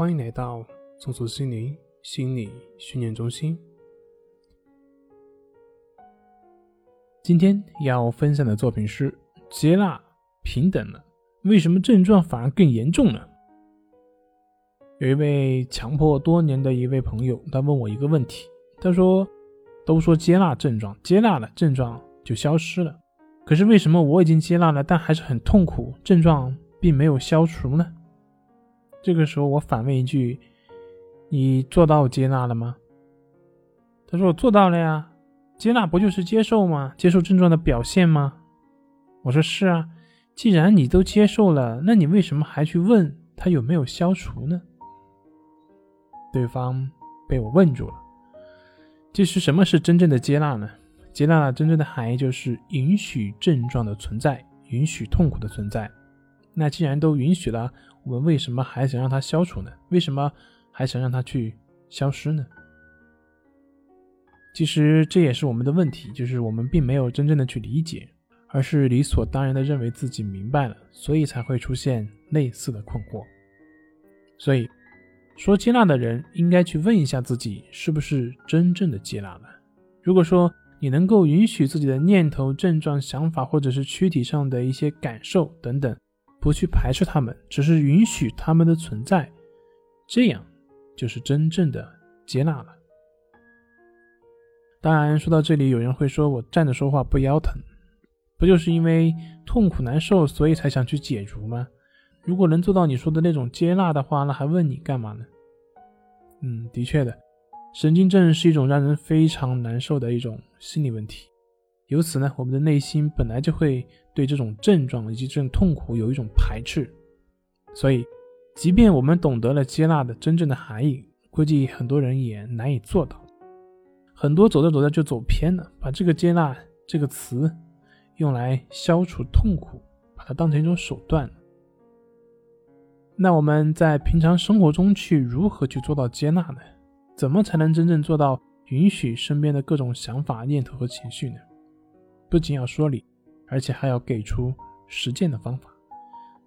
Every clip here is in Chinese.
欢迎来到松鼠心灵心理训练中心。今天要分享的作品是：接纳平等了，为什么症状反而更严重呢？有一位强迫多年的一位朋友，他问我一个问题，他说：“都说接纳症状，接纳了症状就消失了，可是为什么我已经接纳了，但还是很痛苦，症状并没有消除呢？”这个时候我反问一句：“你做到接纳了吗？”他说：“我做到了呀，接纳不就是接受吗？接受症状的表现吗？”我说：“是啊，既然你都接受了，那你为什么还去问他有没有消除呢？”对方被我问住了。其实，什么是真正的接纳呢？接纳真正的含义就是允许症状的存在，允许痛苦的存在。那既然都允许了，我们为什么还想让它消除呢？为什么还想让它去消失呢？其实这也是我们的问题，就是我们并没有真正的去理解，而是理所当然的认为自己明白了，所以才会出现类似的困惑。所以说，接纳的人应该去问一下自己，是不是真正的接纳了？如果说你能够允许自己的念头、症状、想法，或者是躯体上的一些感受等等。不去排斥他们，只是允许他们的存在，这样就是真正的接纳了。当然，说到这里，有人会说我站着说话不腰疼，不就是因为痛苦难受，所以才想去解除吗？如果能做到你说的那种接纳的话，那还问你干嘛呢？嗯，的确的，神经症是一种让人非常难受的一种心理问题。由此呢，我们的内心本来就会对这种症状以及这种痛苦有一种排斥，所以，即便我们懂得了接纳的真正的含义，估计很多人也难以做到。很多走着走着就走偏了，把这个接纳这个词用来消除痛苦，把它当成一种手段。那我们在平常生活中去如何去做到接纳呢？怎么才能真正做到允许身边的各种想法、念头和情绪呢？不仅要说理，而且还要给出实践的方法。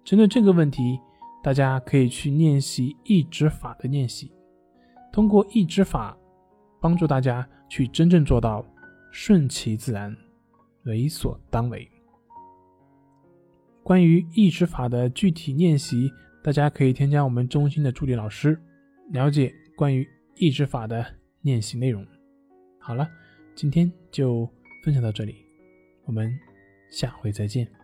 针对这个问题，大家可以去练习意志法的练习，通过意志法帮助大家去真正做到顺其自然、为所当为。关于意志法的具体练习，大家可以添加我们中心的助理老师，了解关于意志法的练习内容。好了，今天就分享到这里。我们下回再见。